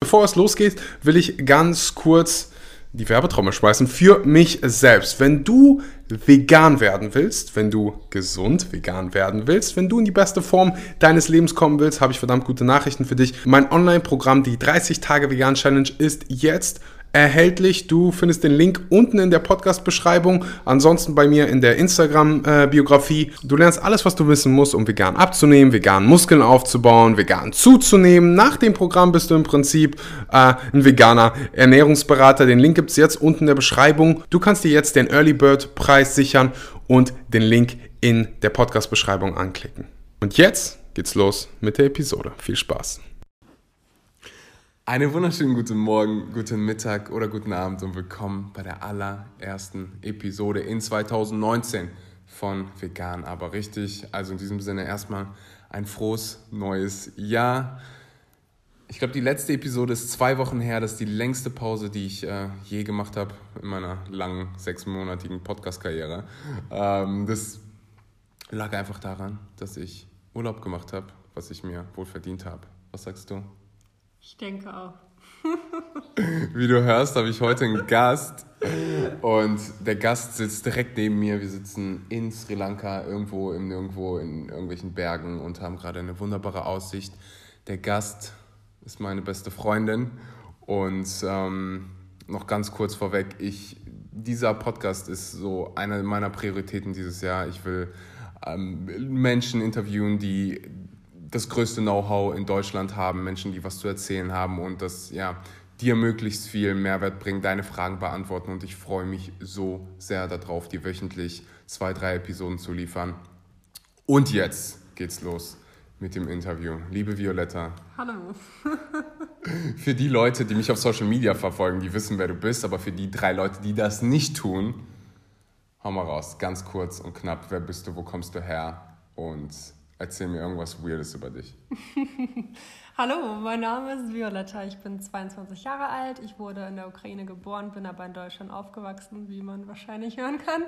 Bevor es losgeht, will ich ganz kurz die Werbetrommel schmeißen für mich selbst. Wenn du vegan werden willst, wenn du gesund vegan werden willst, wenn du in die beste Form deines Lebens kommen willst, habe ich verdammt gute Nachrichten für dich. Mein Online-Programm, die 30 Tage Vegan Challenge, ist jetzt erhältlich. Du findest den Link unten in der Podcast-Beschreibung, ansonsten bei mir in der Instagram-Biografie. Du lernst alles, was du wissen musst, um vegan abzunehmen, vegan Muskeln aufzubauen, vegan zuzunehmen. Nach dem Programm bist du im Prinzip äh, ein veganer Ernährungsberater. Den Link gibt es jetzt unten in der Beschreibung. Du kannst dir jetzt den Early Bird Preis sichern und den Link in der Podcast-Beschreibung anklicken. Und jetzt geht's los mit der Episode. Viel Spaß! Einen wunderschönen guten Morgen, guten Mittag oder guten Abend und willkommen bei der allerersten Episode in 2019 von Vegan, aber richtig. Also in diesem Sinne erstmal ein frohes neues Jahr. Ich glaube, die letzte Episode ist zwei Wochen her. Das ist die längste Pause, die ich äh, je gemacht habe in meiner langen, sechsmonatigen Podcast-Karriere. Ähm, das lag einfach daran, dass ich Urlaub gemacht habe, was ich mir wohl verdient habe. Was sagst du? Ich denke auch. Wie du hörst, habe ich heute einen Gast. Und der Gast sitzt direkt neben mir. Wir sitzen in Sri Lanka, irgendwo in, irgendwo in irgendwelchen Bergen und haben gerade eine wunderbare Aussicht. Der Gast ist meine beste Freundin. Und ähm, noch ganz kurz vorweg, ich, dieser Podcast ist so eine meiner Prioritäten dieses Jahr. Ich will ähm, Menschen interviewen, die das größte Know-how in Deutschland haben, Menschen, die was zu erzählen haben und das ja dir möglichst viel Mehrwert bringen, deine Fragen beantworten und ich freue mich so sehr darauf, dir wöchentlich zwei, drei Episoden zu liefern. Und jetzt geht's los mit dem Interview. Liebe Violetta. Hallo. für die Leute, die mich auf Social Media verfolgen, die wissen, wer du bist, aber für die drei Leute, die das nicht tun, hau mal raus, ganz kurz und knapp, wer bist du, wo kommst du her und Erzähl mir irgendwas Weirdes über dich. Hallo, mein Name ist Violetta. Ich bin 22 Jahre alt. Ich wurde in der Ukraine geboren, bin aber in Deutschland aufgewachsen, wie man wahrscheinlich hören kann.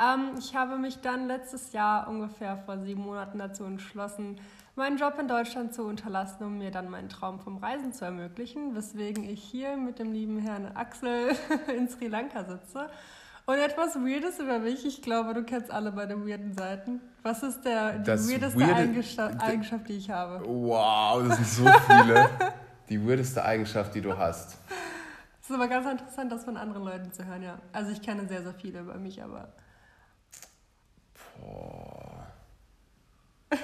Ähm, ich habe mich dann letztes Jahr ungefähr vor sieben Monaten dazu entschlossen, meinen Job in Deutschland zu unterlassen, um mir dann meinen Traum vom Reisen zu ermöglichen, weswegen ich hier mit dem lieben Herrn Axel in Sri Lanka sitze und etwas Weirdes über mich. Ich glaube, du kennst alle meine weirden Seiten. Was ist der, die das weirdeste weirde, Eigenschaft, Eigenschaft, die ich habe? Wow, das sind so viele. die weirdeste Eigenschaft, die du hast. Es ist aber ganz interessant, das von anderen Leuten zu hören, ja. Also ich kenne sehr, sehr viele über mich, aber... Boah.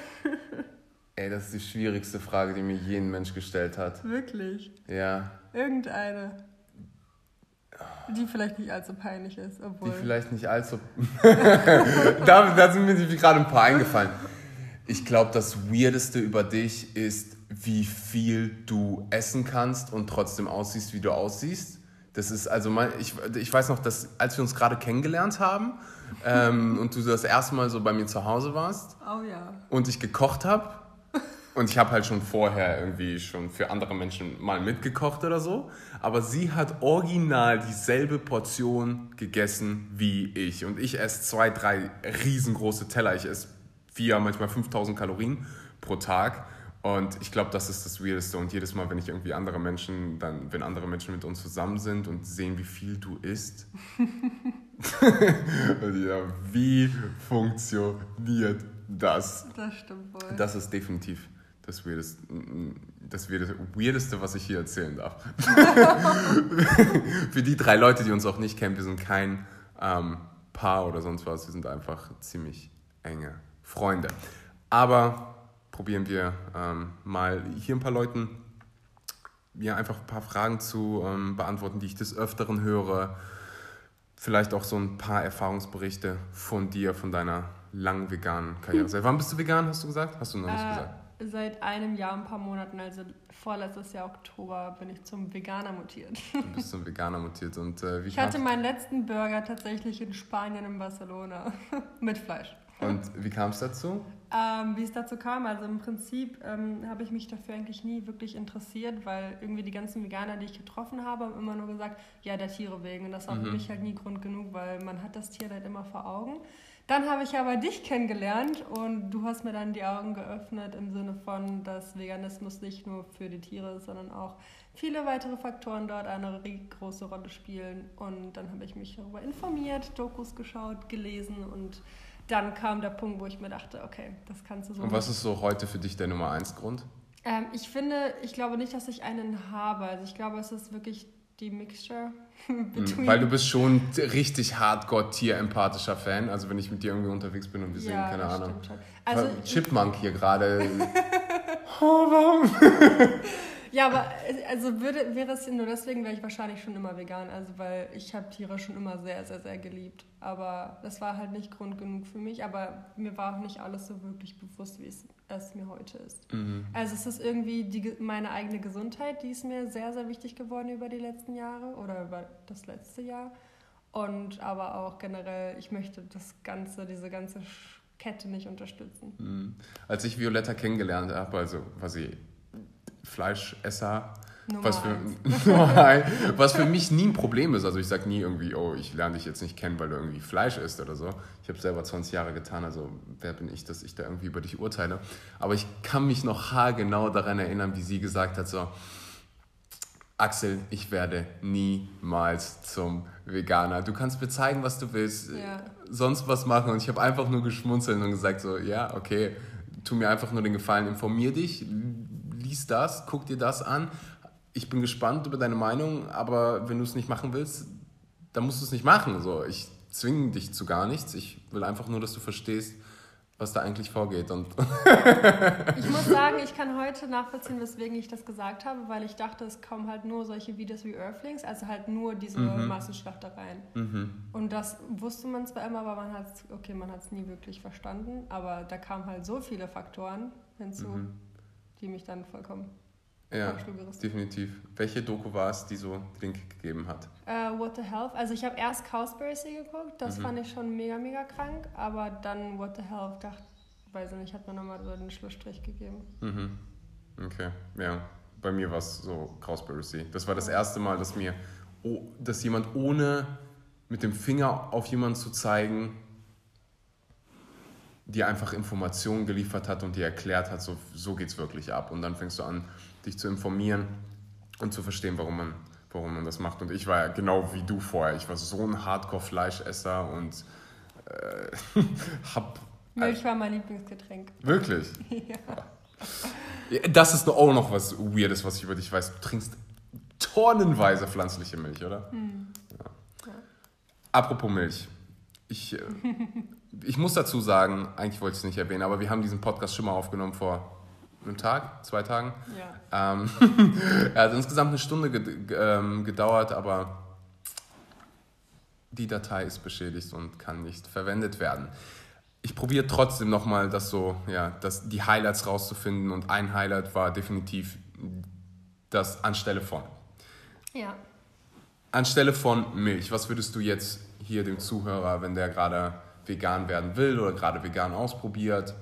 Ey, das ist die schwierigste Frage, die mir jeden Mensch gestellt hat. Wirklich? Ja. Irgendeine. Die vielleicht nicht allzu peinlich ist. Obwohl. Die vielleicht nicht allzu. da, da sind mir gerade ein paar eingefallen. Ich glaube, das Weirdeste über dich ist, wie viel du essen kannst und trotzdem aussiehst, wie du aussiehst. Das ist also mein, ich, ich weiß noch, dass als wir uns gerade kennengelernt haben ähm, und du das erste Mal so bei mir zu Hause warst oh, ja. und ich gekocht habe und ich habe halt schon vorher irgendwie schon für andere Menschen mal mitgekocht oder so. Aber sie hat original dieselbe Portion gegessen wie ich. Und ich esse zwei, drei riesengroße Teller. Ich esse vier, manchmal 5000 Kalorien pro Tag. Und ich glaube, das ist das Weirdeste. Und jedes Mal, wenn ich irgendwie andere Menschen, dann, wenn andere Menschen mit uns zusammen sind und sehen, wie viel du isst, ja, wie funktioniert das? Das stimmt wohl. Das ist definitiv das Weirdeste, das Weirdeste, was ich hier erzählen darf. Für die drei Leute, die uns auch nicht kennen, wir sind kein ähm, Paar oder sonst was, wir sind einfach ziemlich enge Freunde. Aber probieren wir ähm, mal hier ein paar Leuten ja, einfach ein paar Fragen zu ähm, beantworten, die ich des Öfteren höre. Vielleicht auch so ein paar Erfahrungsberichte von dir, von deiner langen veganen Karriere. Seit wann bist du vegan, hast du gesagt? Hast du noch nicht äh, gesagt? Seit einem Jahr, ein paar Monaten, also vorletztes Jahr Oktober, bin ich zum Veganer mutiert. Du bist zum Veganer mutiert und äh, wie Ich hatte meinen letzten Burger tatsächlich in Spanien, in Barcelona, mit Fleisch. Und wie kam es dazu? Ähm, wie es dazu kam, also im Prinzip ähm, habe ich mich dafür eigentlich nie wirklich interessiert, weil irgendwie die ganzen Veganer, die ich getroffen habe, haben immer nur gesagt, ja, der Tiere wegen. Und das war mhm. für mich halt nie Grund genug, weil man hat das Tier halt immer vor Augen. Dann habe ich aber dich kennengelernt und du hast mir dann die Augen geöffnet im Sinne von, dass Veganismus nicht nur für die Tiere ist, sondern auch viele weitere Faktoren dort eine große Rolle spielen. Und dann habe ich mich darüber informiert, Dokus geschaut, gelesen und dann kam der Punkt, wo ich mir dachte, okay, das kannst du so. Und was ist so heute für dich der Nummer eins Grund? Ähm, ich finde, ich glaube nicht, dass ich einen habe. Also ich glaube, es ist wirklich die Mixture. Hm, weil du bist schon richtig hardcore tier-empathischer Fan. Also wenn ich mit dir irgendwie unterwegs bin und wir ja, sehen, keine Ahnung. Also Chipmunk hier gerade. oh, warum? Ja, aber also würde, wäre es nur deswegen, wäre ich wahrscheinlich schon immer vegan. Also weil ich habe Tiere schon immer sehr, sehr, sehr geliebt. Aber das war halt nicht Grund genug für mich. Aber mir war auch nicht alles so wirklich bewusst, wie es, es mir heute ist. Mhm. Also es ist irgendwie die, meine eigene Gesundheit, die ist mir sehr, sehr wichtig geworden über die letzten Jahre oder über das letzte Jahr. Und aber auch generell, ich möchte das Ganze, diese ganze Kette nicht unterstützen. Mhm. Als ich Violetta kennengelernt habe, also quasi Fleischesser. Was für, was für mich nie ein Problem ist. Also ich sage nie irgendwie, oh, ich lerne dich jetzt nicht kennen, weil du irgendwie Fleisch isst oder so. Ich habe selber 20 Jahre getan, also wer bin ich, dass ich da irgendwie über dich urteile. Aber ich kann mich noch haargenau daran erinnern, wie sie gesagt hat, so, Axel, ich werde niemals zum Veganer. Du kannst mir zeigen, was du willst, ja. sonst was machen. Und ich habe einfach nur geschmunzelt und gesagt so, ja, okay, tu mir einfach nur den Gefallen, informier dich, lies das, guck dir das an. Ich bin gespannt über deine Meinung, aber wenn du es nicht machen willst, dann musst du es nicht machen. So, ich zwinge dich zu gar nichts. Ich will einfach nur, dass du verstehst, was da eigentlich vorgeht. Und ich muss sagen, ich kann heute nachvollziehen, weswegen ich das gesagt habe, weil ich dachte, es kommen halt nur solche Videos wie Earthlings, also halt nur diese mhm. Massenschlachtereien. Mhm. Und das wusste man zwar immer, aber man hat es, okay, man hat es nie wirklich verstanden, aber da kamen halt so viele Faktoren hinzu. Mhm die mich dann vollkommen ja, definitiv. Welche Doku war es, die so Kick gegeben hat? Uh, What the Health. Also ich habe erst Cowspiracy geguckt, das mhm. fand ich schon mega, mega krank, aber dann What the Health, dachte, weiß ich nicht, hat mir nochmal so den Schlussstrich gegeben. Mhm. Okay, ja. Bei mir war es so Cowspiracy. Das war das erste Mal, dass mir, oh, dass jemand ohne mit dem Finger auf jemanden zu zeigen, dir einfach Informationen geliefert hat und dir erklärt hat, so, so geht es wirklich ab. Und dann fängst du an, dich zu informieren und zu verstehen, warum man, warum man das macht. Und ich war ja genau wie du vorher. Ich war so ein Hardcore-Fleischesser und äh, hab. Milch war mein Lieblingsgetränk. Wirklich? ja. Das ist auch noch was Weirdes, was ich über dich weiß. Du trinkst tonnenweise pflanzliche Milch, oder? Hm. Ja. Apropos Milch. Ich, äh, ich muss dazu sagen, eigentlich wollte ich es nicht erwähnen, aber wir haben diesen Podcast schon mal aufgenommen vor einem Tag, zwei Tagen. Ja. Ähm, hat insgesamt eine Stunde ähm, gedauert, aber die Datei ist beschädigt und kann nicht verwendet werden. Ich probiere trotzdem nochmal, das so, ja, das, die Highlights rauszufinden und ein Highlight war definitiv das anstelle von. Ja. Anstelle von Milch, was würdest du jetzt hier dem Zuhörer, wenn der gerade vegan werden will oder gerade vegan ausprobiert.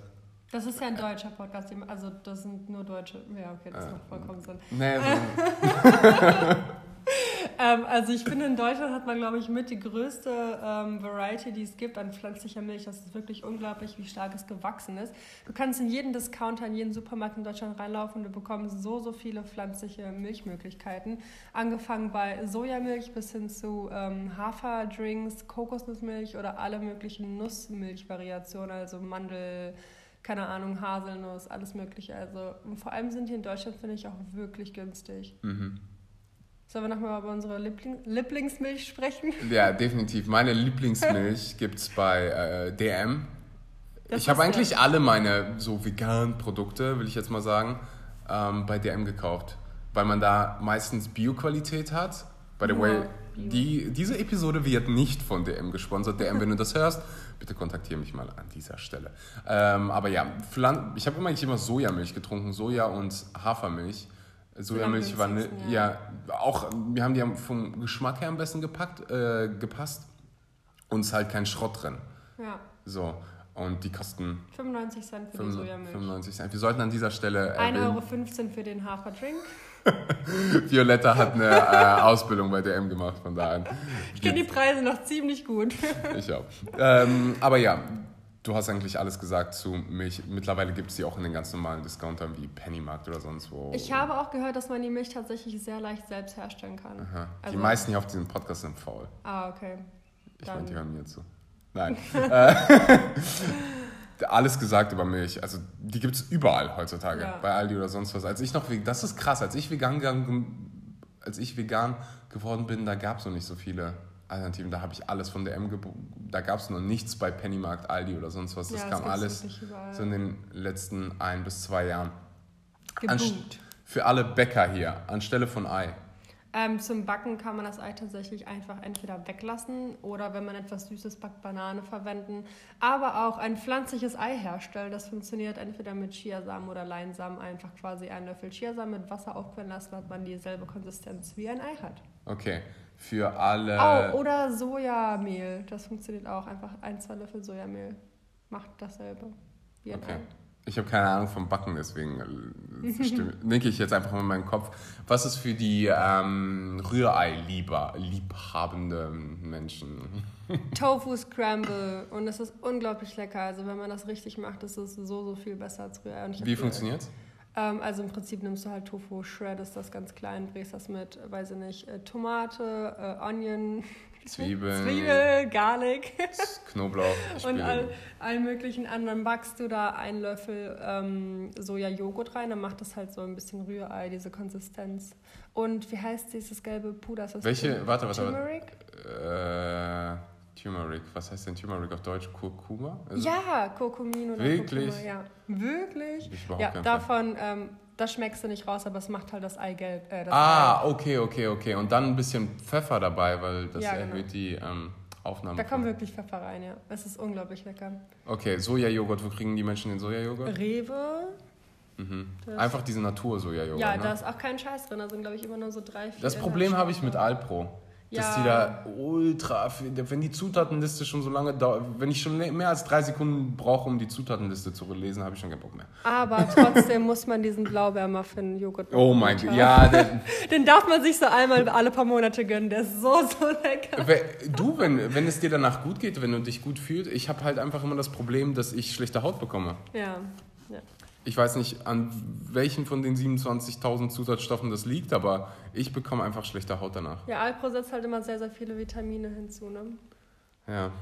Das ist ja ein deutscher Podcast, also das sind nur Deutsche. Ja, okay, das äh, macht vollkommen Sinn. Nee, so ähm, also ich finde, in Deutschland hat man, glaube ich, mit die größte ähm, Variety, die es gibt an pflanzlicher Milch. Das ist wirklich unglaublich, wie stark es gewachsen ist. Du kannst in jeden Discounter, in jeden Supermarkt in Deutschland reinlaufen und du bekommst so, so viele pflanzliche Milchmöglichkeiten. Angefangen bei Sojamilch bis hin zu ähm, Haferdrinks, Kokosnussmilch oder alle möglichen Nussmilchvariationen, also Mandel keine Ahnung, Haselnuss, alles Mögliche. Also vor allem sind die in Deutschland, finde ich, auch wirklich günstig. Mhm. Sollen wir nochmal über unsere Liebling Lieblingsmilch sprechen? Ja, definitiv. Meine Lieblingsmilch gibt es bei äh, DM. Das ich habe eigentlich ja. alle meine so veganen Produkte, will ich jetzt mal sagen, ähm, bei DM gekauft. Weil man da meistens Bio-Qualität hat. By the ja, way, die, diese Episode wird nicht von DM gesponsert. DM, wenn du das hörst, bitte kontaktiere mich mal an dieser Stelle. Ähm, aber ja, ich habe immer, immer Sojamilch getrunken, Soja und Hafermilch. Sojamilch, Vanille, ja. ja. auch, wir haben die vom Geschmack her am besten gepackt, äh, gepasst und es ist halt kein Schrott drin. Ja. So, und die kosten 95 Cent für 95, die Sojamilch. 95 Cent. Wir sollten an dieser Stelle. 1,15 Euro für den Haferdrink. Violetta hat eine äh, Ausbildung bei DM gemacht, von daher. Ich kenne die Preise noch ziemlich gut. ich auch. Ähm, aber ja, du hast eigentlich alles gesagt zu Milch. Mittlerweile gibt es die auch in den ganz normalen Discountern wie Pennymarkt oder sonst wo. Ich habe auch gehört, dass man die Milch tatsächlich sehr leicht selbst herstellen kann. Aha. Also- die meisten hier auf diesem Podcast sind faul. Ah, okay. Ich meine, die hören mir zu. Nein. Alles gesagt über Milch. Also die gibt es überall heutzutage. Ja. Bei Aldi oder sonst was. Als ich noch das ist krass, als ich vegan gegangen, als ich vegan geworden bin, da gab es noch nicht so viele Alternativen. Da habe ich alles von DM gebo- Da gab es noch nichts bei Pennymarkt, Aldi oder sonst was. Das Ja, das kam alles so in den letzten ein bis zwei Jahren. Anst-. Für alle Bäcker hier, anstelle von Ei. Ähm, zum Backen kann man das Ei tatsächlich einfach entweder weglassen oder wenn man etwas Süßes backt, Banane verwenden. Aber auch ein pflanzliches Ei herstellen. Das funktioniert entweder mit Chiasamen oder Leinsamen. Einfach quasi einen Löffel Chiasamen mit Wasser aufquellen lassen, hat man dieselbe Konsistenz wie ein Ei hat. Okay. Für alle. Oh, oder Sojamehl. Das funktioniert auch. Einfach ein, zwei Löffel Sojamehl. Macht dasselbe wie ein Okay. Ei. Ich habe keine Ahnung vom Backen, deswegen äh, denke ich jetzt einfach mal in meinen Kopf. Was ist für die ähm, Rührei-liebhabenden Menschen? Tofu Scramble und es ist unglaublich lecker. Also wenn man das richtig macht, ist es so, so viel besser als Rührei. Wie funktioniert's? Ähm, also im Prinzip nimmst du halt Tofu, shreddest das ganz klein, brätst das mit, weiß ich nicht, äh, Tomate, äh, Onion, Zwiebeln. Zwiebel, Garlic Knoblauch, und all, allen möglichen anderen. Backst du da einen Löffel ähm, Soja-Joghurt rein, dann macht das halt so ein bisschen Rührei, diese Konsistenz. Und wie heißt dieses gelbe Puder? Ist das Welche- Tur- warte, warte. Turmeric? Äh, Turmeric. Was heißt denn Turmeric auf Deutsch? Kurkuma? Also- Ja, Kurkumin oder Wirklich? Kurkuma, ja. Wirklich? Ich Ja, davon, ähm, das schmeckst du nicht raus, aber es macht halt das Eigelb. Äh, das Ah, okay, okay, okay. Und dann ein bisschen Pfeffer dabei, weil das Ja, genau. erhöht die ähm, Aufnahme. Ei. Da kommt wirklich Pfeffer rein, ja. Es ist unglaublich lecker. Okay, Sojajoghurt. Wo kriegen die Menschen den Sojajoghurt? Rewe. Mhm. Einfach diese Natur-Sojajoghurt. Ja, ne? da ist auch kein Scheiß drin. Da sind, glaube ich, immer nur so drei, vier Das Problem habe ich mit Inhaltsstoffe. Alpro. Dass Ja. die da ultra, wenn die Zutatenliste schon so lange dauert, wenn ich schon mehr als drei Sekunden brauche, um die Zutatenliste zu lesen, habe ich schon keinen Bock mehr. Aber trotzdem muss man diesen Blaubeermuffin-Joghurt Oh mein Gott, ja, der, Den darf man sich so einmal alle paar Monate gönnen. Der ist so, so lecker. du, wenn, wenn es dir danach gut geht, wenn du dich gut fühlst, ich habe halt einfach immer das Problem, dass ich schlechte Haut bekomme. Ja. Ich weiß nicht, an welchen von den 27.000 Zusatzstoffen das liegt, aber ich bekomme einfach schlechte Haut danach. Ja, Alpro setzt halt immer sehr, sehr viele Vitamine hinzu, ne? Ja.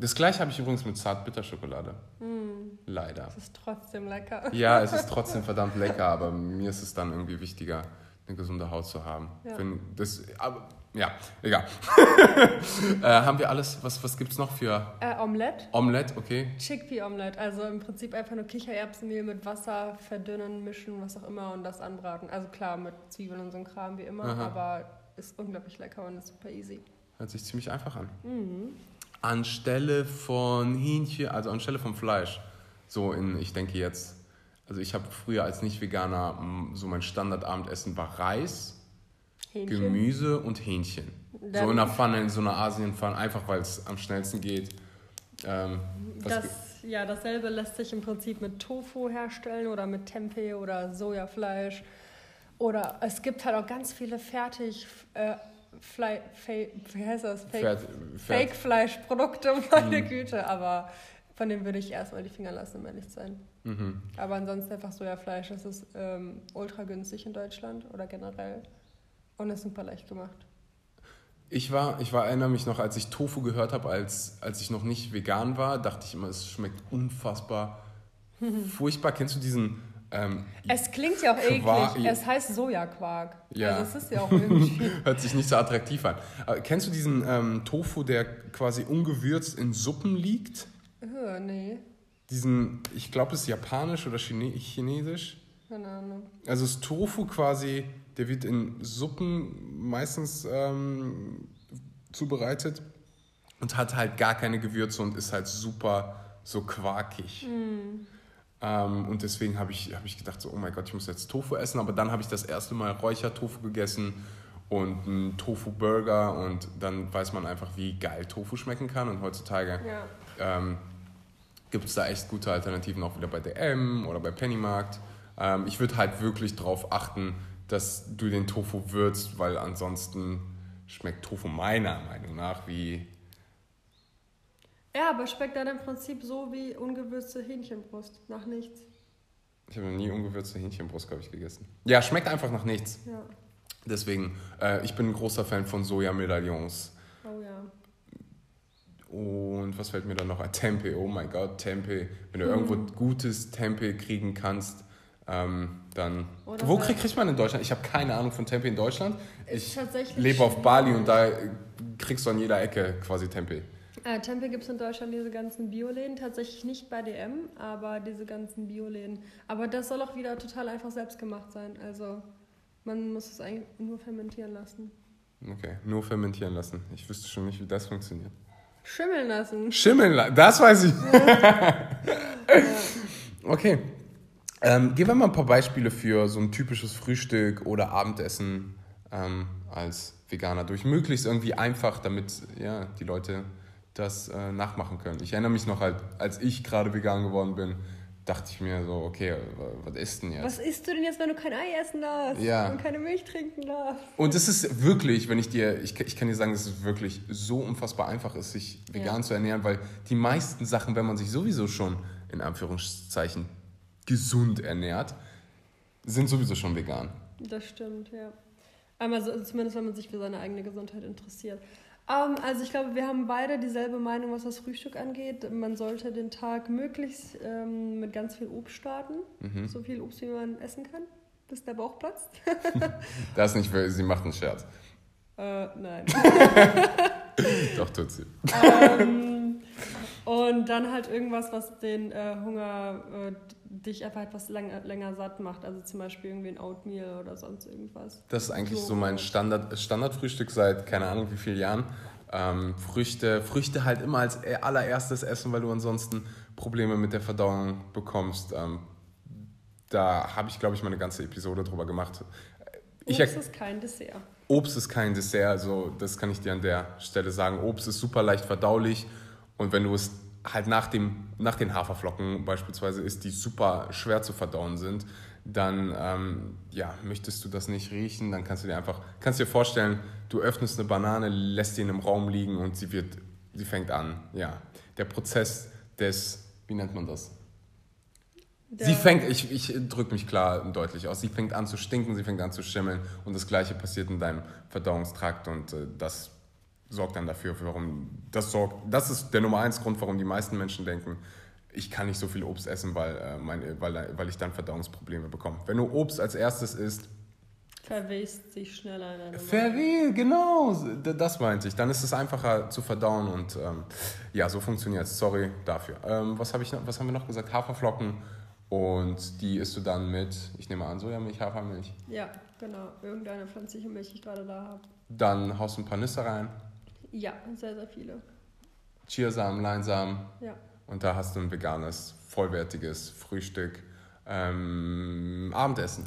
Das gleiche habe ich übrigens mit Zartbitterschokolade. Mm, Leider. das ist trotzdem lecker. Ja, es ist trotzdem verdammt lecker, aber mir ist es dann irgendwie wichtiger, eine gesunde Haut zu haben. Ja. Wenn das, aber, ja, egal. äh, haben wir alles, was, was gibt es noch für Äh, Omelette. Omelette, okay? Chickpea-Omelette, also im Prinzip einfach nur Kichererbsenmehl mit Wasser verdünnen, mischen, was auch immer und das anbraten. Also klar, mit Zwiebeln und so ein Kram wie immer, Aha. aber ist unglaublich lecker und ist super easy. Hört sich ziemlich einfach an. Mhm. Anstelle von Hähnchen, also anstelle von Fleisch, so in, ich denke jetzt, also ich habe früher als Nicht-Veganer, so mein Standardabendessen war Reis, Hähnchen. Gemüse und Hähnchen. so Dann- in einer Pfanne, in so einer Asienpfanne, einfach weil es am schnellsten geht. Ähm, Das, ja, dasselbe lässt sich im Prinzip mit Tofu herstellen oder mit Tempeh oder Sojafleisch. Oder es gibt halt auch ganz viele fertig, äh, Fle Fe wie heißt das? Fake, fährt- Fake-Fleischprodukte, meine Mhm. Güte. Aber von dem würde ich erstmal die Finger lassen, um ehrlich zu sein. Mhm. Aber ansonsten einfach Sojafleisch. Das ist ähm, ultra günstig in Deutschland oder generell. Und ist super leicht gemacht. Ich war, ich war, erinnere mich noch, als ich Tofu gehört habe, als, als ich noch nicht vegan war, dachte ich immer, es schmeckt unfassbar furchtbar. Kennst du diesen ähm, Es klingt ja auch Quark- eklig. Es heißt Sojaquark. Ja. Also es ist ja auch irgendwie. Hört sich nicht so attraktiv an. Aber kennst du diesen ähm, Tofu, der quasi ungewürzt in Suppen liegt? Äh, nee, Diesen, ich glaube, es ist japanisch oder Chine chinesisch. keine Ahnung. Also das Tofu quasi, der wird in Suppen meistens ähm, zubereitet und hat halt gar keine Gewürze und ist halt super so quarkig. Ähm, und deswegen habe ich, hab ich gedacht, so, oh mein Gott, ich muss jetzt Tofu essen. Aber dann habe ich das erste Mal Räuchertofu gegessen und einen Tofu-Burger und dann weiß man einfach, wie geil Tofu schmecken kann. Und heutzutage Ja. ähm, gibt es da echt gute Alternativen auch wieder bei DM oder bei Pennymarkt. Ähm, ich würde halt wirklich darauf achten, dass du den Tofu würzt, weil ansonsten schmeckt Tofu meiner Meinung nach wie Ja, aber schmeckt dann im Prinzip so wie ungewürzte Hähnchenbrust. Nach nichts. Ich habe noch nie ungewürzte Hähnchenbrust, glaube ich, gegessen. Ja, schmeckt einfach nach nichts. Ja. Deswegen, äh, ich bin ein großer Fan von Sojamedaillons. Oh ja. Und was fällt mir dann noch ein? Tempeh, oh mein Gott, Tempeh. Wenn du irgendwo gutes Tempeh kriegen kannst, ähm, dann. Oder Wo bei- krieg, kriegt man in Deutschland? Ich habe keine Ahnung von Tempeh in Deutschland. Ich lebe auf. Bali und da kriegst du an jeder Ecke quasi Tempeh. Äh, Tempeh gibt es in Deutschland diese ganzen Bioläden, tatsächlich nicht bei DM, aber diese ganzen Bioläden. Aber das soll auch wieder total einfach selbst gemacht sein. Also man muss es eigentlich nur fermentieren lassen. Okay, nur fermentieren lassen. Ich wüsste schon nicht, wie das funktioniert. Schimmeln lassen. Schimmeln lassen, das weiß ich. okay. Ähm, geben wir mal ein paar Beispiele für so ein typisches Frühstück oder Abendessen ähm, als Veganer durch. Möglichst irgendwie einfach, damit ja, die Leute das äh, nachmachen können. Ich erinnere mich noch halt, als ich gerade vegan geworden bin, dachte ich mir so, okay, was ist denn jetzt? Was isst du denn jetzt, wenn du kein Ei essen darfst Ja. und keine Milch trinken darfst? Und es ist wirklich, wenn ich dir, ich, ich kann dir sagen, dass es wirklich so unfassbar einfach ist, sich vegan Ja. zu ernähren, weil die meisten Sachen, wenn man sich sowieso schon in Anführungszeichen gesund ernährt, sind sowieso schon vegan. Das stimmt, ja. Einmal so, zumindest, wenn man sich für seine eigene Gesundheit interessiert. Ähm, also ich glaube, wir haben beide dieselbe Meinung, was das Frühstück angeht. Man sollte den Tag möglichst ähm, mit ganz viel Obst starten. Mhm. So viel Obst, wie man essen kann, bis der Bauch platzt. Das ist nicht, für- sie macht einen Scherz. äh, nein. Doch, tut sie. ähm, und dann halt irgendwas, was den äh, Hunger äh, dich einfach etwas lang, länger satt macht. Also zum Beispiel irgendwie ein Oatmeal oder sonst irgendwas. Das ist eigentlich So. so mein Standard, Standardfrühstück seit keine Ahnung wie vielen Jahren. Ähm, Früchte, Früchte halt immer als allererstes essen, weil du ansonsten Probleme mit der Verdauung bekommst. Ähm, da habe ich, glaube ich, mal eine ganze Episode drüber gemacht. Ich, Obst ist kein Dessert. Obst ist kein Dessert, also das kann ich dir an der Stelle sagen. Obst ist super leicht verdaulich und wenn du es halt nach, dem, nach den Haferflocken beispielsweise isst, die super schwer zu verdauen sind, dann ähm, ja, möchtest du das nicht riechen, dann kannst du dir einfach, kannst dir vorstellen, du öffnest eine Banane, lässt sie in einem Raum liegen und sie wird, sie fängt an, ja, der Prozess des, wie nennt man das? Sie Der- fängt, ich, ich drücke mich klar und deutlich aus, sie fängt an zu stinken, sie fängt an zu schimmeln und das gleiche passiert in deinem Verdauungstrakt und äh, das sorgt dann dafür, warum, das sorgt, das ist der Nummer eins Grund, warum die meisten Menschen denken, ich kann nicht so viel Obst essen, weil, äh, mein, weil, weil ich dann Verdauungsprobleme bekomme. Wenn du Obst als erstes isst, Verwest sich schneller in Verweh, genau, das meinte ich. Dann ist es einfacher zu verdauen und ähm, ja, so funktioniert es. Sorry dafür. Ähm, was, hab ich noch, was haben wir noch gesagt? Haferflocken und die isst du dann mit, ich nehme an, Sojamilch, Hafermilch. Ja, genau. Irgendeine pflanzliche Milch, die ich gerade da habe. Dann haust du ein paar Nüsse rein, Ja, sehr, sehr viele. Chiasamen, Leinsamen Ja. und da hast du ein veganes, vollwertiges Frühstück. Ähm, Abendessen.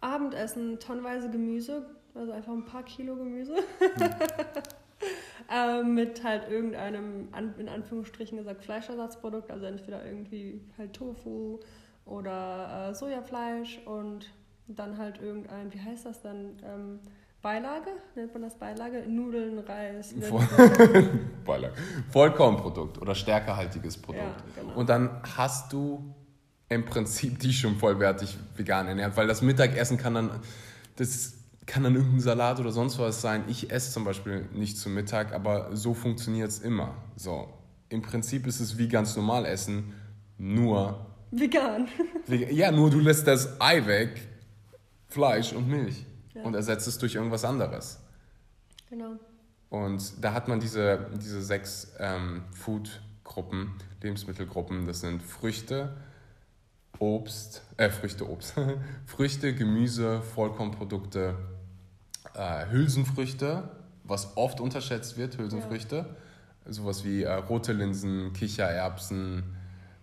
Abendessen, tonnenweise Gemüse, also einfach ein paar Kilo Gemüse. ähm, mit halt irgendeinem, in Anführungsstrichen gesagt, Fleischersatzprodukt, also entweder irgendwie halt Tofu oder äh, Sojafleisch und dann halt irgendein, wie heißt das dann, ähm, Beilage, nennt man das Beilage? Nudeln, Reis. Beilage. Vollkornprodukt oder stärkehaltiges Produkt. Ja, genau. Und dann hast du im Prinzip die schon vollwertig vegan ernährt, weil das Mittagessen kann dann, das kann dann irgendein Salat oder sonst was sein. Ich esse zum Beispiel nicht zu Mittag, aber so funktioniert es immer. So, im Prinzip ist es wie ganz normal essen, nur, Vegan. ja, nur du lässt das Ei weg, Fleisch und Milch Ja. und ersetzt es durch irgendwas anderes. genau. Und da hat man diese, diese sechs ähm, Food-Gruppen, Lebensmittelgruppen. Das sind Früchte, Obst, äh, Früchte, Obst, Früchte, Gemüse, Vollkornprodukte, äh, Hülsenfrüchte, was oft unterschätzt wird, Hülsenfrüchte. Sowas wie äh, rote Linsen, Kichererbsen,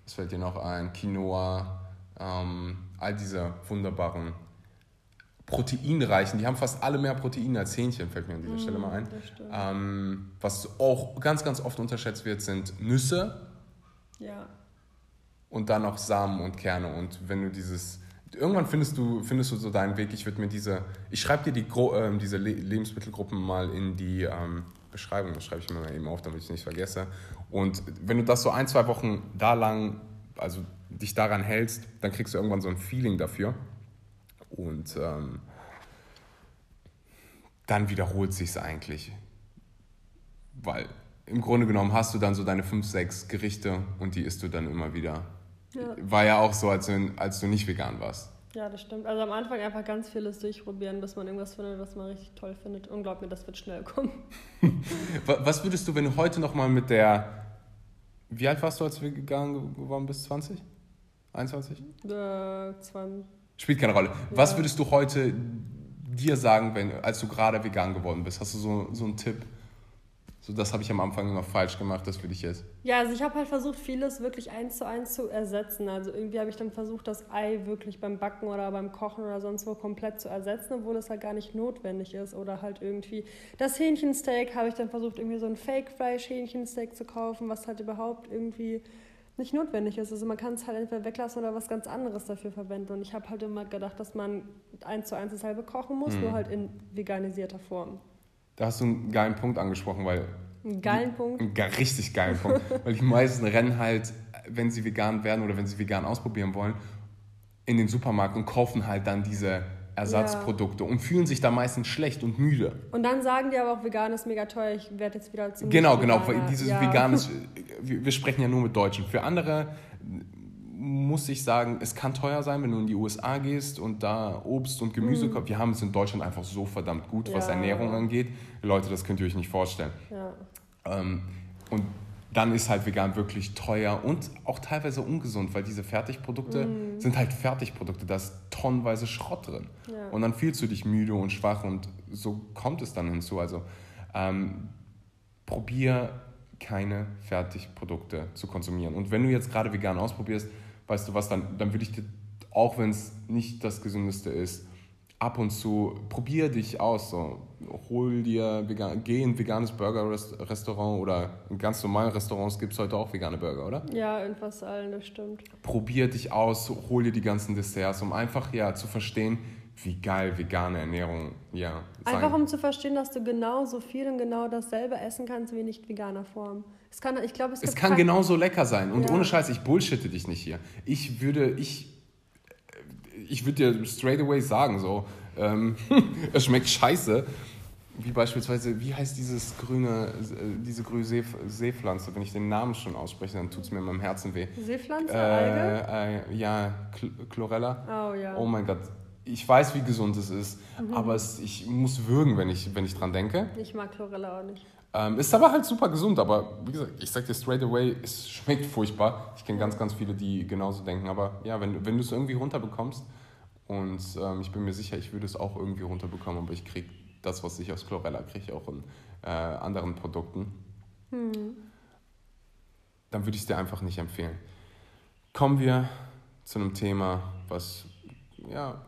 was fällt dir noch ein? Quinoa, ähm, all diese wunderbaren proteinreichen, die haben fast alle mehr Protein als Hähnchen, fällt mir an dieser Stelle mal ein. Ähm, was auch ganz, ganz oft unterschätzt wird, sind Nüsse Ja. und dann noch Samen und Kerne. Und wenn du dieses, irgendwann findest du, findest du so deinen Weg. Ich würde mir diese, ich schreibe dir die, ähm, diese Le Lebensmittelgruppen mal in die, ähm, Beschreibung, das schreibe ich mir mal eben auf, damit ich es nicht vergesse. Und wenn du das so ein, zwei Wochen da lang, also dich daran hältst, dann kriegst du irgendwann so ein Feeling dafür. Und ähm, dann wiederholt sich es eigentlich. Weil im Grunde genommen hast du dann so deine fünf, sechs Gerichte und die isst du dann immer wieder. Ja. War ja auch so, als du, als du nicht vegan warst. Ja, das stimmt. Also am Anfang einfach ganz vieles durchprobieren, bis man irgendwas findet, was man richtig toll findet. Und glaub mir, das wird schnell kommen. was würdest du, wenn du heute nochmal mit der. Wie alt warst du, als wir gegangen geworden bist? 20? 21? Äh, 20. Spielt keine Rolle. Was würdest du heute dir sagen, wenn, als du gerade vegan geworden bist? Hast du so, so einen Tipp? So, das habe ich am Anfang immer falsch gemacht, das will ich jetzt. Ja, also ich habe halt versucht, vieles wirklich eins zu eins zu ersetzen. Also irgendwie habe ich dann versucht, das Ei wirklich beim Backen oder beim Kochen oder sonst wo komplett zu ersetzen, obwohl es halt gar nicht notwendig ist. Oder halt irgendwie das Hähnchensteak habe ich dann versucht, irgendwie so ein Fake-Fleisch-Hähnchensteak zu kaufen, was halt überhaupt irgendwie nicht notwendig ist. Also man kann es halt entweder weglassen oder was ganz anderes dafür verwenden. Und ich habe halt immer gedacht, dass man eins zu eins dasselbe kochen muss, mhm. nur halt in veganisierter Form. Da hast du einen geilen Punkt angesprochen, weil. Einen geilen Punkt? Einen richtig geilen Punkt. weil die meisten rennen halt, wenn sie vegan werden oder wenn sie vegan ausprobieren wollen, in den Supermarkt und kaufen halt dann diese Ersatzprodukte ja. und fühlen sich da meistens schlecht und müde. Und dann sagen die aber auch, vegan ist mega teuer, ich werde jetzt wieder zum Genau, genau, dieses ja. veganes, wir, wir sprechen ja nur mit Deutschen. Für andere muss ich sagen, es kann teuer sein, wenn du in die USA gehst und da Obst und Gemüse mhm. kaufst. Wir haben es in Deutschland einfach so verdammt gut, ja. was Ernährung angeht. Leute, das könnt ihr euch nicht vorstellen. Ja. Ähm, und dann ist halt vegan wirklich teuer und auch teilweise ungesund, weil diese Fertigprodukte mm. sind halt Fertigprodukte, da ist tonnenweise Schrott drin. Ja. Und dann fühlst du dich müde und schwach und so kommt es dann hinzu. Also ähm, probier keine Fertigprodukte zu konsumieren. Und wenn du jetzt gerade vegan ausprobierst, weißt du was, dann, dann würde ich dir, auch wenn es nicht das Gesündeste ist, ab und zu probier dich aus. So. Hol dir vegan, geh in ein veganes Burger-Restaurant oder in ganz normalen Restaurants gibt es heute auch vegane Burger, oder? Ja, in fast allen, das stimmt. Probier dich aus, hol dir die ganzen Desserts, um einfach ja zu verstehen, wie geil vegane Ernährung ja sein. Einfach um zu verstehen, dass du genauso viel und genau dasselbe essen kannst wie in nicht veganer Form. Es kann, ich glaube, es, es kann genauso lecker sein. Und ja. ohne Scheiß, ich bullshitte dich nicht hier. Ich würde, ich, ich würde dir straight away sagen, so, ähm, es schmeckt scheiße. Wie beispielsweise, wie heißt dieses grüne, diese grüne See, Seepflanze? Wenn ich den Namen schon ausspreche, dann tut es mir in meinem Herzen weh. Seepflanze? Äh, äh, ja, Chlorella. Oh ja. Oh mein Gott, ich weiß, wie gesund es ist, mhm. aber es, ich muss würgen, wenn ich, wenn ich dran denke. Ich mag Chlorella auch nicht. Ähm, ist aber halt super gesund, aber wie gesagt, ich sag dir straight away, es schmeckt furchtbar. Ich kenne ganz, ganz viele, die genauso denken, aber ja, wenn, wenn du es irgendwie runterbekommst und ähm, ich bin mir sicher, ich würde es auch irgendwie runterbekommen, aber ich kriege das, was ich aus Chlorella kriege, auch in äh, anderen Produkten. Mhm. Dann würde ich es dir einfach nicht empfehlen. Kommen wir zu einem Thema, was ja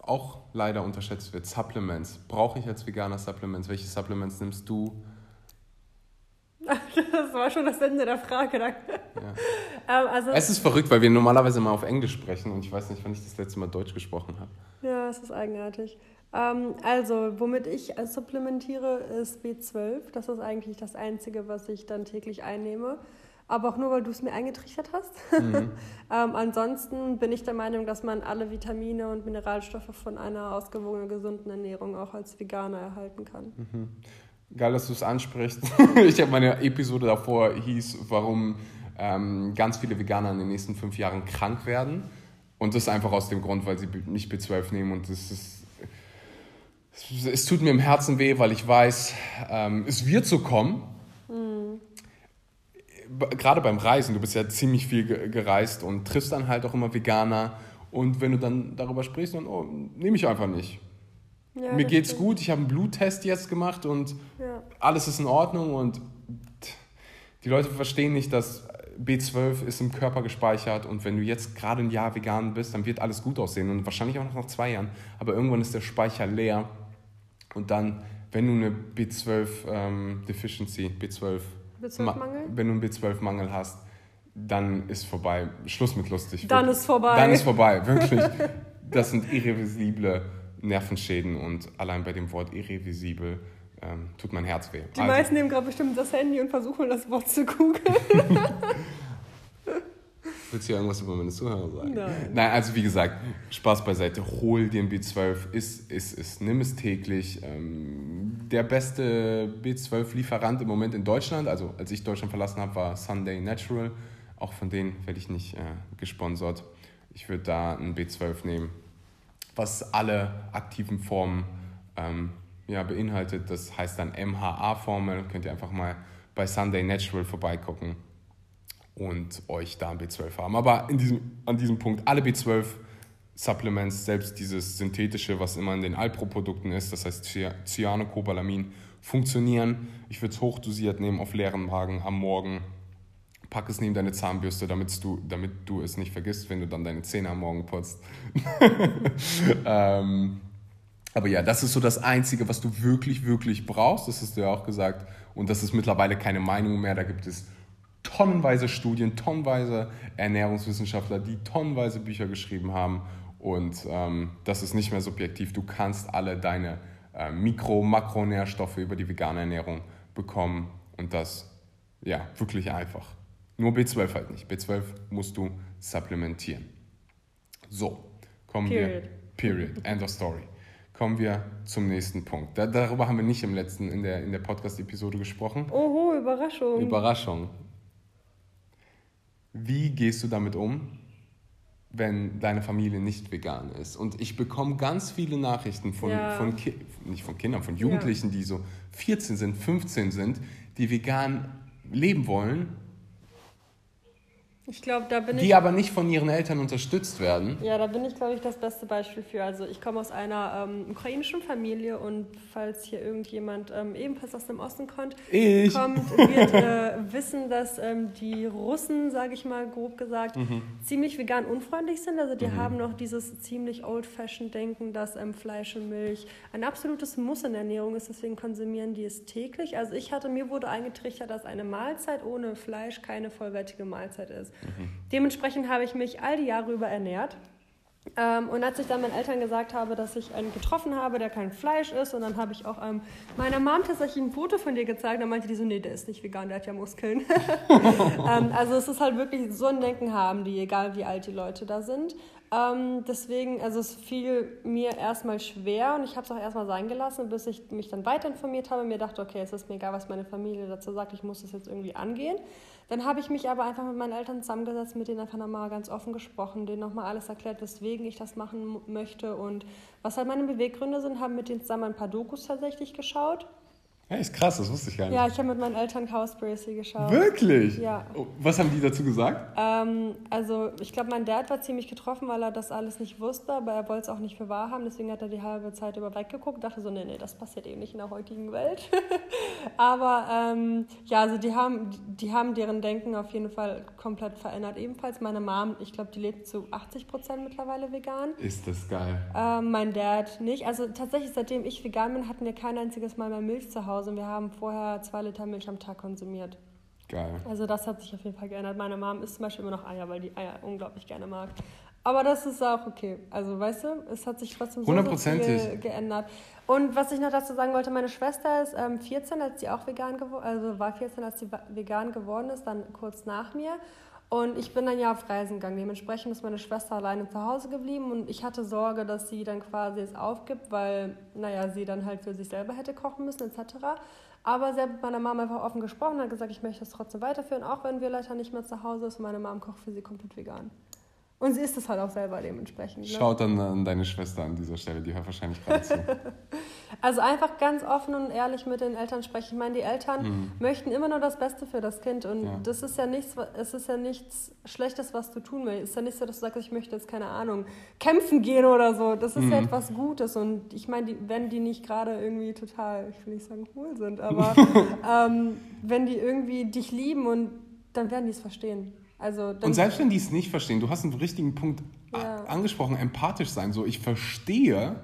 auch leider unterschätzt wird. Supplements. Brauche ich als Veganer Supplements? Welche Supplements nimmst du? Das war schon das Ende der Frage, danke. Ja. ähm, also, es ist verrückt, weil wir normalerweise mal auf Englisch sprechen und ich weiß nicht, wann ich das letzte Mal Deutsch gesprochen habe. Ja, es ist eigenartig. Ähm, also, womit ich supplementiere, ist B12. Das ist eigentlich das Einzige, was ich dann täglich einnehme. Aber auch nur, weil du es mir eingetrichtert hast. Mhm. ähm, ansonsten bin ich der Meinung, dass man alle Vitamine und Mineralstoffe von einer ausgewogenen, gesunden Ernährung auch als Veganer erhalten kann. Mhm. Geil, dass du es ansprichst. ich habe meine Episode davor hieß, warum ähm, ganz viele Veganer in den nächsten fünf Jahren krank werden. Und das einfach aus dem Grund, weil sie nicht B12 nehmen. Und das ist, es tut mir im Herzen weh, weil ich weiß, ähm, es wird so kommen. Mhm. Gerade beim Reisen, du bist ja ziemlich viel gereist und triffst dann halt auch immer Veganer. Und wenn du dann darüber sprichst, dann oh, nehme ich einfach nicht. Ja, Mir geht's stimmt. gut, ich habe einen Bluttest jetzt gemacht und ja. alles ist in Ordnung und die Leute verstehen nicht, dass B12 ist im Körper gespeichert und wenn du jetzt gerade ein Jahr vegan bist, dann wird alles gut aussehen und wahrscheinlich auch noch nach zwei Jahren. Aber irgendwann ist der Speicher leer und dann, wenn du eine B12 ähm, Deficiency, B12, B12-Mangel? Wenn du einen B12-Mangel hast, dann ist vorbei. Schluss mit lustig. Dann ist vorbei. Dann ist vorbei, wirklich. Das sind irreversible Nervenschäden und allein bei dem Wort irrevisibel ähm, tut mein Herz weh. Die also, meisten nehmen gerade bestimmt das Handy und versuchen das Wort zu googeln. Willst du irgendwas über meine Zuhörer sagen? Nein. Nein, also wie gesagt, Spaß beiseite. Hol den B12, ist, ist, ist, nimm es täglich. Ähm, der beste B12-Lieferant im Moment in Deutschland, also als ich Deutschland verlassen habe, war Sunday Natural. Auch von denen werde ich nicht äh, gesponsert. Ich würde da ein B12 nehmen, was alle aktiven Formen ähm, ja, beinhaltet. Das heißt dann MHA-Formel. Könnt ihr einfach mal bei Sunday Natural vorbeigucken und euch da ein B12 haben. Aber diesem, an diesem Punkt alle B12 Supplements, selbst dieses synthetische, was immer in den Alpro-Produkten ist, das heißt Cyanocobalamin, funktionieren. Ich würde es hochdosiert nehmen auf leeren Magen am Morgen. Pack es neben deine Zahnbürste, damit du, damit du es nicht vergisst, wenn du dann deine Zähne am Morgen putzt. ähm, aber ja, das ist so das Einzige, was du wirklich, wirklich brauchst. Das hast du ja auch gesagt. Und das ist mittlerweile keine Meinung mehr. Da gibt es tonnenweise Studien, tonnenweise Ernährungswissenschaftler, die tonnenweise Bücher geschrieben haben. Und ähm, das ist nicht mehr subjektiv. Du kannst alle deine äh, Mikro-, Makronährstoffe über die vegane Ernährung bekommen. Und das, ja, wirklich einfach. Nur B12 halt nicht. B12 musst du supplementieren. So, kommen period. wir. Period. End of story. Kommen wir zum nächsten Punkt. Da, darüber haben wir nicht im letzten, in der, in der Podcast-Episode gesprochen. Oho, Überraschung. Überraschung. Wie gehst du damit um, wenn deine Familie nicht vegan ist? Und ich bekomme ganz viele Nachrichten von, ja. von nicht von Kindern, von Jugendlichen, ja. die so 14 sind, 15 sind, die vegan leben wollen ich glaube, da bin die ich. aber nicht von ihren Eltern unterstützt werden. Ja, da bin ich, glaube ich, das beste Beispiel für. Also, ich komme aus einer ähm, ukrainischen Familie und falls hier irgendjemand ähm, ebenfalls aus dem Osten kommt, ich. kommt wird äh, wissen, dass ähm, die Russen, sage ich mal grob gesagt, mhm. ziemlich vegan unfreundlich sind. Also, die mhm. haben noch dieses ziemlich old-fashioned-Denken, dass ähm, Fleisch und Milch ein absolutes Muss in der Ernährung ist. Deswegen konsumieren die es täglich. Also, ich hatte, mir wurde eingetrichtert, dass eine Mahlzeit ohne Fleisch keine vollwertige Mahlzeit ist. Mhm. Dementsprechend habe ich mich all die Jahre über ernährt. Ähm, und als ich dann meinen Eltern gesagt habe, dass ich einen getroffen habe, der kein Fleisch ist, und dann habe ich auch ähm, meiner Mom tatsächlich ein Foto von dir gezeigt, dann meinte die so, nee, der ist nicht vegan, der hat ja Muskeln. ähm, also es ist halt wirklich so ein Denken haben die, egal wie alt die Leute da sind. Ähm, deswegen, also es fiel mir erstmal schwer und ich habe es auch erstmal sein gelassen, bis ich mich dann weiter informiert habe und mir dachte, okay, es ist mir egal, was meine Familie dazu sagt, ich muss das jetzt irgendwie angehen. Dann habe ich mich aber einfach mit meinen Eltern zusammengesetzt, mit denen einfach nochmal ganz offen gesprochen, denen nochmal alles erklärt, weswegen ich das machen möchte und was halt meine Beweggründe sind, haben mit denen zusammen ein paar Dokus tatsächlich geschaut. Ja, ist krass, das wusste ich gar nicht. Ja, ich habe mit meinen Eltern Cowspiracy geschaut. Wirklich? Ja. Oh, was haben die dazu gesagt? Ähm, also, ich glaube, mein Dad war ziemlich getroffen, weil er das alles nicht wusste, aber er wollte es auch nicht für wahr haben. Deswegen hat er die halbe Zeit über weggeguckt, dachte so, nee, nee, das passiert eben nicht in der heutigen Welt. aber ähm, ja, also die haben, die haben deren Denken auf jeden Fall komplett verändert. Ebenfalls meine Mom, ich glaube, die lebt zu 80 Prozent mittlerweile vegan. Ist das geil? Ähm, mein Dad nicht. Also tatsächlich, seitdem ich vegan bin, hatten wir kein einziges Mal mehr Milch zu Hause. Hause und wir haben vorher zwei Liter Milch am Tag konsumiert. Geil. Also das hat sich auf jeden Fall geändert. Meine Mom isst zum Beispiel immer noch Eier, weil die Eier unglaublich gerne mag. Aber das ist auch okay. Also weißt du, es hat sich trotzdem so, so viel geändert. Und was ich noch dazu sagen wollte, meine Schwester ist ähm, 14, als sie auch vegan geworden, also war 14, als sie vegan geworden ist, dann kurz nach mir. Und ich bin dann ja auf Reisen gegangen. Dementsprechend ist meine Schwester alleine zu Hause geblieben und ich hatte Sorge, dass sie dann quasi es aufgibt, weil, naja, sie dann halt für sich selber hätte kochen müssen etc. Aber sie hat mit meiner Mama einfach offen gesprochen und hat gesagt, ich möchte das trotzdem weiterführen, auch wenn Violetta nicht mehr zu Hause ist und meine Mom kocht für sie komplett vegan. Und sie ist es halt auch selber dementsprechend. Ne? Schaut dann an deine Schwester an dieser Stelle, die hört wahrscheinlich gerade zu. also einfach ganz offen und ehrlich mit den Eltern sprechen. Ich meine, die Eltern mhm. möchten immer nur das Beste für das Kind und ja. das ist ja nichts, es ist ja nichts Schlechtes, was du tun willst. Es ist ja nicht so, dass du sagst, ich möchte jetzt keine Ahnung kämpfen gehen oder so. Das ist mhm. ja etwas Gutes und ich meine, die, wenn die nicht gerade irgendwie total, ich will nicht sagen cool sind, aber ähm, wenn die irgendwie dich lieben und dann werden die es verstehen. Also und selbst wenn die es nicht verstehen, du hast einen richtigen Punkt ja. angesprochen, empathisch sein. So, ich verstehe,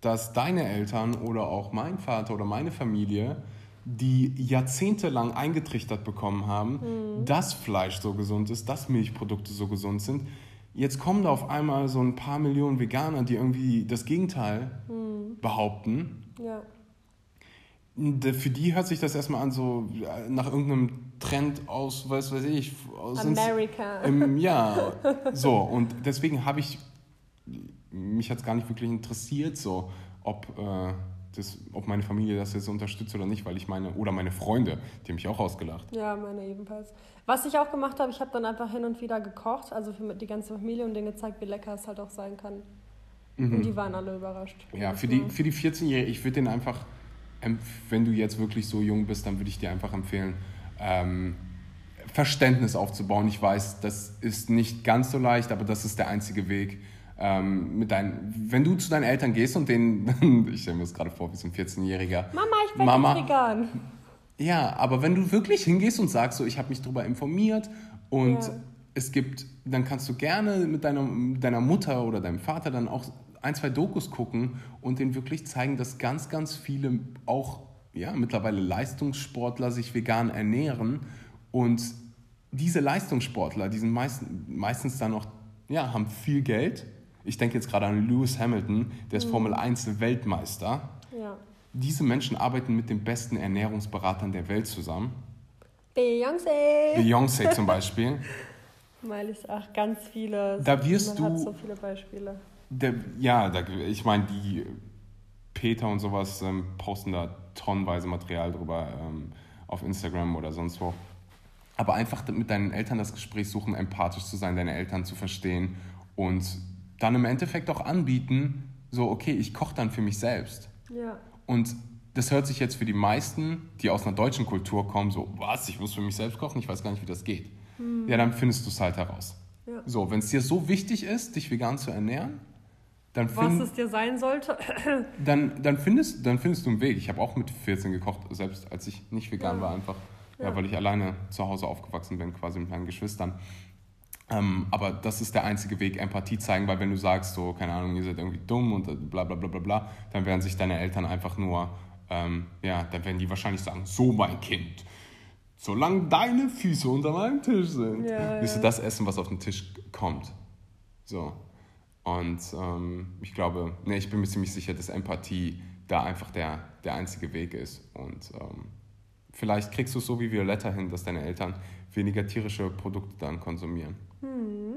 dass deine Eltern oder auch mein Vater oder meine Familie, die jahrzehntelang eingetrichtert bekommen haben, mhm. dass Fleisch so gesund ist, dass Milchprodukte so gesund sind. Jetzt kommen da auf einmal so ein paar Millionen Veganer, die irgendwie das Gegenteil mhm. behaupten. Ja Für die hört sich das erstmal an, so nach irgendeinem Trend aus, weiß weiß ich, aus Amerika. Im, ja, so. Und deswegen habe ich, mich hat es gar nicht wirklich interessiert, so, ob, äh, das, ob meine Familie das jetzt unterstützt oder nicht, weil ich meine, oder meine Freunde, die haben mich auch ausgelacht. Ja, meine ebenfalls. Was ich auch gemacht habe, ich habe dann einfach hin und wieder gekocht, also für die ganze Familie und denen gezeigt, wie lecker es halt auch sein kann. Mhm. Und die waren alle überrascht. Ja, für die, für die 14-Jährigen, ich würde denen einfach, wenn du jetzt wirklich so jung bist, dann würde ich dir einfach empfehlen, ähm, Verständnis aufzubauen. Ich weiß, das ist nicht ganz so leicht, aber das ist der einzige Weg. Ähm, mit deinen, wenn du zu deinen Eltern gehst und denen, ich stelle mir das gerade vor, wie so ein 14-Jähriger. Mama, ich bin Mama, vegan. Ja, aber wenn du wirklich hingehst und sagst, so, ich habe mich darüber informiert und ja. es gibt, dann kannst du gerne mit deiner, deiner Mutter oder deinem Vater dann auch ein, zwei Dokus gucken und denen wirklich zeigen, dass ganz, ganz viele auch ja, mittlerweile Leistungssportler sich vegan ernähren und diese Leistungssportler, die sind meist, meistens dann noch, ja, haben viel Geld. Ich denke jetzt gerade an Lewis Hamilton, der ist mhm. Formel 1 Weltmeister. Ja. Diese Menschen arbeiten mit den besten Ernährungsberatern der Welt zusammen. Beyoncé. Beyoncé zum Beispiel. Weil ich auch ganz viele. Da wirst man du. Hat so viele Beispiele. Der, ja, da, ich meine, die Peter und sowas ähm, posten da tonnenweise Material drüber ähm, auf Instagram oder sonst wo. Aber einfach mit deinen Eltern das Gespräch suchen, empathisch zu sein, deine Eltern zu verstehen und dann im Endeffekt auch anbieten, so, okay, ich koche dann für mich selbst. Ja. Und das hört sich jetzt für die meisten, die aus einer deutschen Kultur kommen, so, was, ich muss für mich selbst kochen, ich weiß gar nicht, wie das geht. Hm. Ja, dann findest du es halt heraus. Ja. So, wenn es dir so wichtig ist, dich vegan zu ernähren, dann find, Was es dir sein sollte. dann, dann, findest, dann findest du einen Weg. Ich habe auch mit 14 gekocht, selbst als ich nicht vegan ja. war, einfach. Ja. ja. weil ich alleine zu Hause aufgewachsen bin, quasi mit meinen Geschwistern. Ähm, aber das ist der einzige Weg, Empathie zeigen, weil wenn du sagst, so, keine Ahnung, ihr seid irgendwie dumm und bla bla bla bla bla, dann werden sich deine Eltern einfach nur, ähm, ja, dann werden die wahrscheinlich sagen, so mein Kind, solange deine Füße unter meinem Tisch sind, ja, wirst du das essen, was auf den Tisch kommt. So. Und ähm, ich glaube, ne, ich bin mir ziemlich sicher, dass Empathie da einfach der, der einzige Weg ist. Und ähm, vielleicht kriegst du es so wie Violetta hin, dass deine Eltern weniger tierische Produkte dann konsumieren. Hm.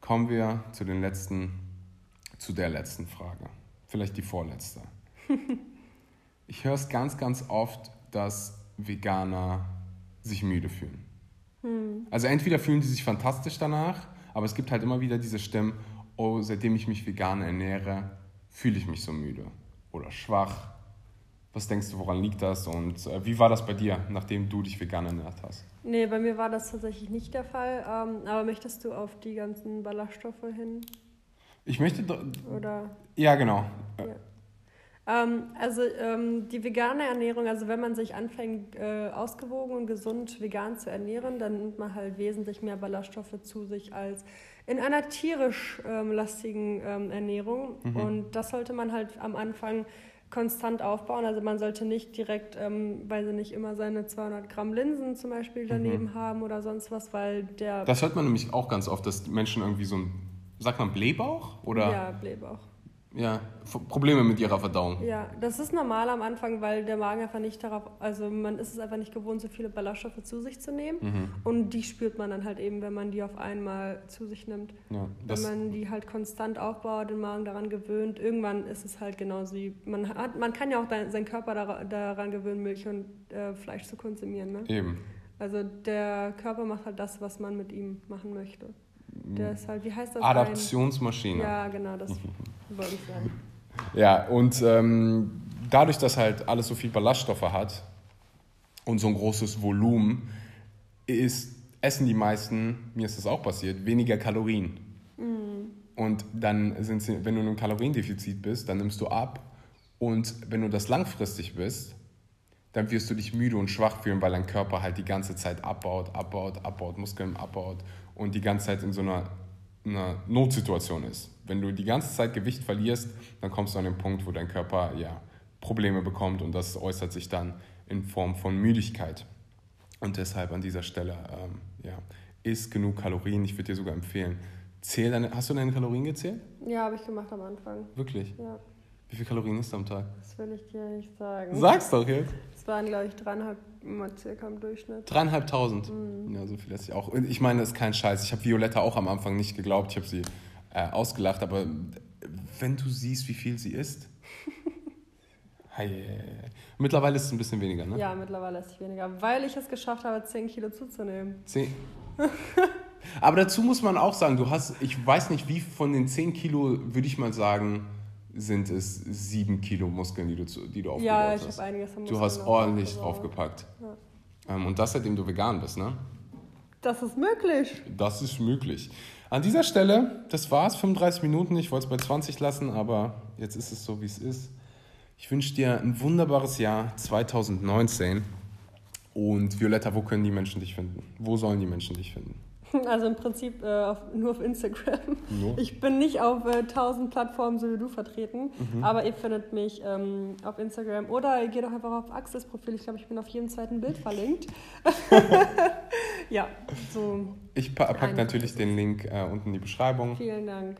Kommen wir zu den letzten, zu der letzten Frage. Vielleicht die vorletzte. ich höre es ganz, ganz oft, dass Veganer sich müde fühlen. Hm. Also entweder fühlen die sich fantastisch danach aber es gibt halt immer wieder diese Stimmen, oh, seitdem ich mich vegan ernähre, fühle ich mich so müde oder schwach. Was denkst du, woran liegt das und äh, wie war das bei dir, nachdem du dich vegan ernährt hast? Nee, bei mir war das tatsächlich nicht der Fall. Ähm, aber möchtest du auf die ganzen Ballaststoffe hin? Ich möchte. Oder? Ja, genau. Ja. Ähm, also ähm, die vegane Ernährung, also wenn man sich anfängt, äh, ausgewogen und gesund vegan zu ernähren, dann nimmt man halt wesentlich mehr Ballaststoffe zu sich als in einer tierisch ähm, lastigen ähm, Ernährung. Mhm. Und das sollte man halt am Anfang konstant aufbauen. Also man sollte nicht direkt, ähm, weil sie nicht immer seine 200 Gramm Linsen zum Beispiel daneben mhm. haben oder sonst was, weil der... Das hört man nämlich auch ganz oft, dass Menschen irgendwie so ein, sagt man Blähbauch? Oder? Ja, Blähbauch ja, Probleme mit ihrer Verdauung. Ja, das ist normal am Anfang, weil der Magen einfach nicht darauf, also man ist es einfach nicht gewohnt, so viele Ballaststoffe zu sich zu nehmen. Mhm. Und die spürt man dann halt eben, wenn man die auf einmal zu sich nimmt. Ja, wenn man die halt konstant aufbaut, den Magen daran gewöhnt, irgendwann ist es halt genauso wie, man hat, man kann ja auch seinen Körper daran gewöhnen, Milch und äh, Fleisch zu konsumieren. Ne? Eben. Also der Körper macht halt das, was man mit ihm machen möchte. Ist halt, wie heißt das? Adaptionsmaschine. Ja, genau, das wollte ich sagen. Ja, und ähm, dadurch, dass halt alles so viel Ballaststoffe hat und so ein großes Volumen, ist, essen die meisten, mir ist das auch passiert, weniger Kalorien. Mhm. Und dann sind sie, wenn du in einem Kaloriendefizit bist, dann nimmst du ab. Und wenn du das langfristig bist, dann wirst du dich müde und schwach fühlen, weil dein Körper halt die ganze Zeit abbaut, abbaut, abbaut, Muskeln abbaut und die ganze Zeit in so einer, einer Notsituation ist. Wenn du die ganze Zeit Gewicht verlierst, dann kommst du an den Punkt, wo dein Körper ja, Probleme bekommt und das äußert sich dann in Form von Müdigkeit. Und deshalb an dieser Stelle, ähm, ja, isst genug Kalorien. Ich würde dir sogar empfehlen, zähl deine, hast du deine Kalorien gezählt? Ja, habe ich gemacht am Anfang. Wirklich? Ja. Wie viele Kalorien isst du am Tag? Das will ich dir nicht sagen. Sag's doch jetzt. Es waren, glaube ich, dreieinhalb immer circa im Durchschnitt. Dreieinhalbtausend? Mhm. Ja, so viel esse ich auch. Und ich meine, das ist kein Scheiß. Ich habe Violetta auch am Anfang nicht geglaubt. Ich habe sie äh, ausgelacht, aber wenn du siehst, wie viel sie isst. Mittlerweile ist es ein bisschen weniger, ne? Ja, mittlerweile ist es weniger, weil ich es geschafft habe, 10 Kilo zuzunehmen. 10? Aber dazu muss man auch sagen, du hast, ich weiß nicht, wie von den 10 Kilo, würde ich mal sagen, sind es 7 Kilo Muskeln, die du, die du aufgebaut ja, ich hast. Ja, einiges an Muskeln Du hast ordentlich draufgepackt. Ja. Ähm, und das seitdem du vegan bist, ne? Das ist möglich. Das ist möglich. An dieser Stelle, das war's, 35 Minuten. Ich wollte es bei 20 lassen, aber jetzt ist es so, wie es ist. Ich wünsche dir ein wunderbares Jahr 2019. Und Violetta, wo können die Menschen dich finden? Wo sollen die Menschen dich finden? Also im Prinzip äh, auf, nur auf Instagram. No. Ich bin nicht auf äh, 1000 Plattformen so wie du vertreten, mhm. aber ihr findet mich ähm, auf Instagram oder ihr geht auch einfach auf Axels Profil. Ich glaube, ich bin auf jedem zweiten Bild verlinkt. ja, so. Ich pa packe natürlich den Link äh, unten in die Beschreibung. Vielen Dank.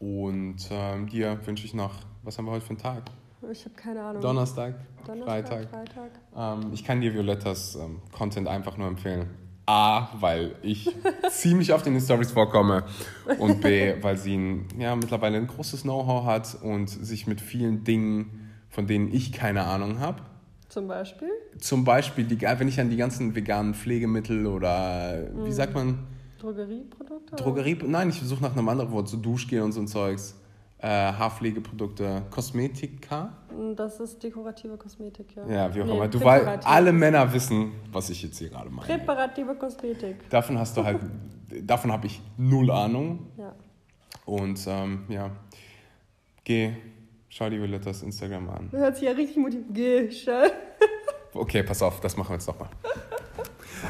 Und ähm, dir wünsche ich noch, was haben wir heute für einen Tag? Ich habe keine Ahnung. Donnerstag, Donnerstag Freitag. Freitag. Ähm, ich kann dir Violettas ähm, Content einfach nur empfehlen. A, weil ich ziemlich oft in den Stories vorkomme und B, weil sie ein, ja, mittlerweile ein großes Know-how hat und sich mit vielen Dingen, von denen ich keine Ahnung habe. Zum Beispiel? Zum Beispiel, die, wenn ich an die ganzen veganen Pflegemittel oder, wie mhm. sagt man? Drogerieprodukte? Drogerie, nein, ich suche nach einem anderen Wort, so Duschgel und so ein Zeugs äh, Haarpflegeprodukte, Kosmetika. Das ist dekorative Kosmetik, ja. Ja, wie auch nee, immer. Du weißt, alle Männer wissen, was ich jetzt hier gerade meine. Präparative Kosmetik. Davon hast du halt, davon habe ich null Ahnung. Ja. Und ähm, ja, geh, schau dir Violettas Instagram an. Du hört sich ja richtig motiviert. Geh, schau. Okay, pass auf, das machen wir jetzt nochmal.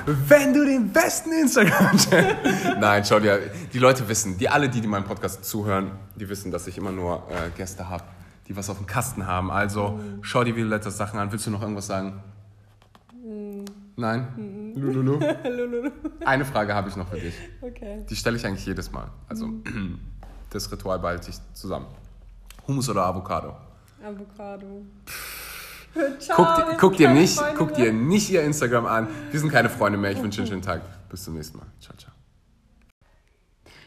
wenn du den besten Instagram-Channel. Nein, schau dir, die Leute wissen, die alle, die, die meinen Podcast zuhören, die wissen, dass ich immer nur äh, Gäste habe, die was auf dem Kasten haben. Also mhm. schau dir Violettas Sachen an. Willst du noch irgendwas sagen? Mhm. Nein? Mhm. Lululu? Lululu. Eine Frage habe ich noch für dich. Okay. Die stelle ich eigentlich jedes Mal. Also mhm. das Ritual behalte ich zusammen. Hummus oder Avocado? Avocado. Ciao, guck, guck dir nicht, guck dir nicht ihr Instagram an. Wir sind keine Freunde mehr. Ich wünsche dir einen schönen Tag. Bis zum nächsten Mal. Ciao, ciao.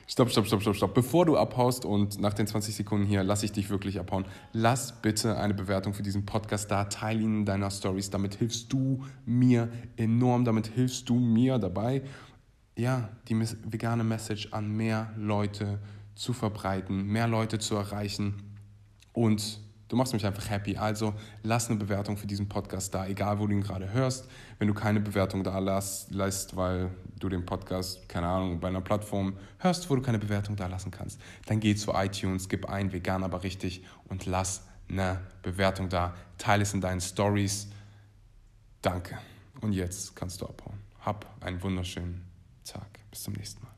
Stopp, stopp, stopp, stopp, stopp. Bevor du abhaust und nach den 20 Sekunden hier lasse ich dich wirklich abhauen, lass bitte eine Bewertung für diesen Podcast da. Teile ihn in deiner Stories. Damit hilfst du mir enorm. Damit hilfst du mir dabei, ja, die vegane Message an mehr Leute zu verbreiten, mehr Leute zu erreichen und Du machst mich einfach happy. Also lass eine Bewertung für diesen Podcast da, egal wo du ihn gerade hörst. Wenn du keine Bewertung da lässt, weil du den Podcast, keine Ahnung, bei einer Plattform hörst, wo du keine Bewertung da lassen kannst, dann geh zu iTunes, gib ein vegan, aber richtig und lass eine Bewertung da. Teile es in deinen Stories. Danke. Und jetzt kannst du abhauen. Hab einen wunderschönen Tag. Bis zum nächsten Mal.